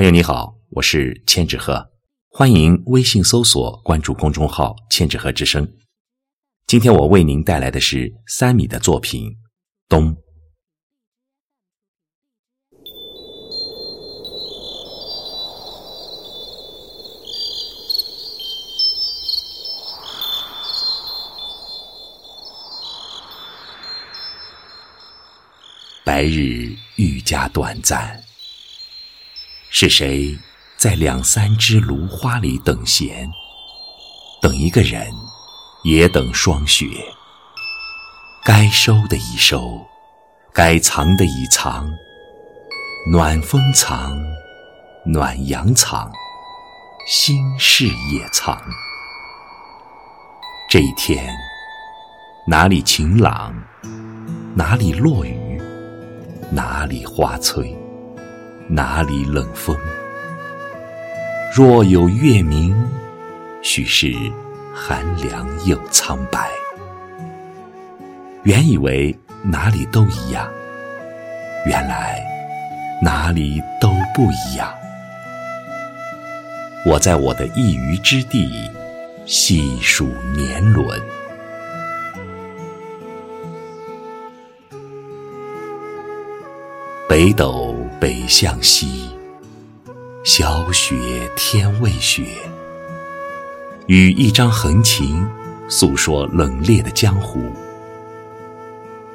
朋友你好，我是千纸鹤，欢迎微信搜索关注公众号“千纸鹤之声”。今天我为您带来的是三米的作品《冬》。白日愈加短暂。是谁在两三枝芦花里等闲？等一个人，也等霜雪。该收的已收，该藏的已藏。暖风藏，暖阳藏，心事也藏。这一天，哪里晴朗，哪里落雨，哪里花翠。哪里冷风？若有月明，许是寒凉又苍白。原以为哪里都一样，原来哪里都不一样。我在我的一隅之地细数年轮，北斗。北向西，小雪天未雪。与一张横琴，诉说冷冽的江湖。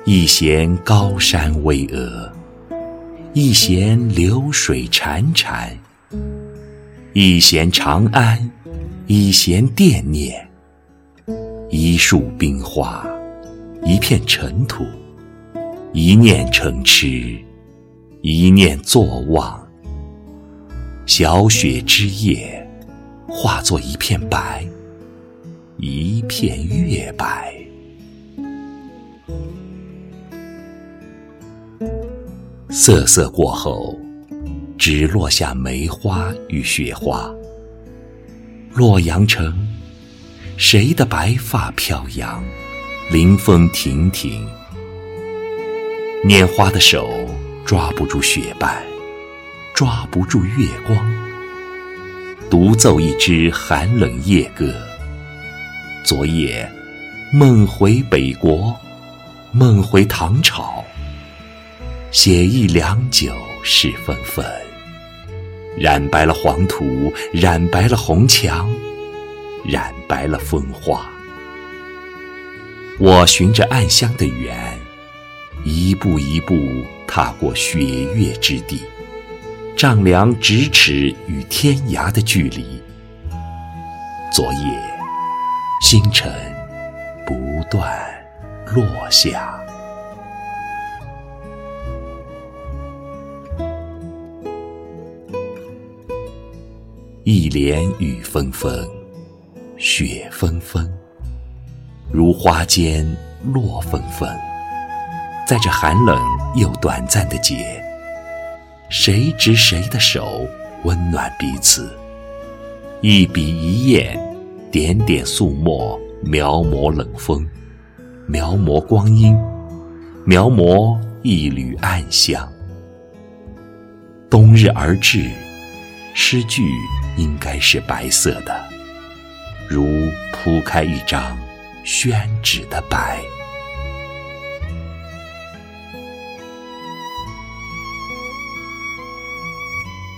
一弦高山巍峨，一弦流水潺潺。一弦长安，一弦惦念。一树冰花，一片尘土，一念成痴。一念坐望，小雪之夜，化作一片白，一片月白。瑟瑟过后，只落下梅花与雪花。洛阳城，谁的白发飘扬，临风亭亭？拈花的手。抓不住雪瓣，抓不住月光，独奏一支寒冷夜歌。昨夜梦回北国，梦回唐朝，写意良久是纷纷，染白了黄土，染白了红墙，染白了风花。我寻着暗香的缘。一步一步踏过雪月之地，丈量咫尺与天涯的距离。昨夜，星辰不断落下，一帘雨纷纷，雪纷纷，如花间落纷纷。在这寒冷又短暂的节，谁执谁的手，温暖彼此？一笔一砚，点点素墨，描摹冷风，描摹光阴，描摹一缕暗香。冬日而至，诗句应该是白色的，如铺开一张宣纸的白。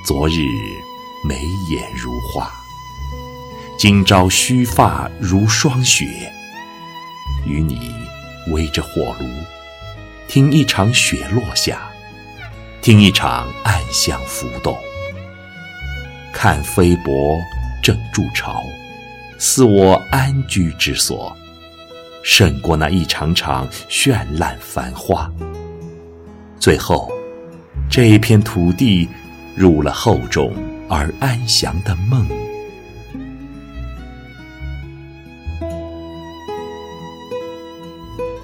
昨日眉眼如画，今朝须发如霜雪。与你围着火炉，听一场雪落下，听一场暗香浮动。看飞薄正筑巢，似我安居之所，胜过那一场场绚烂繁花。最后，这一片土地。入了厚重而安详的梦，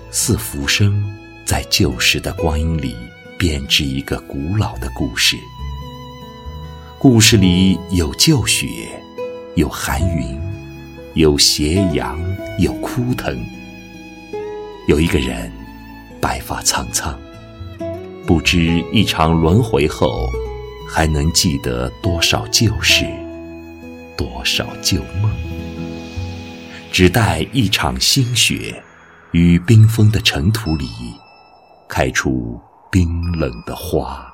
似浮生在旧时的光阴里编织一个古老的故事。故事里有旧雪，有寒云，有斜阳，有枯藤。有一个人，白发苍苍，不知一场轮回后。还能记得多少旧事，多少旧梦？只待一场新雪，于冰封的尘土里，开出冰冷的花。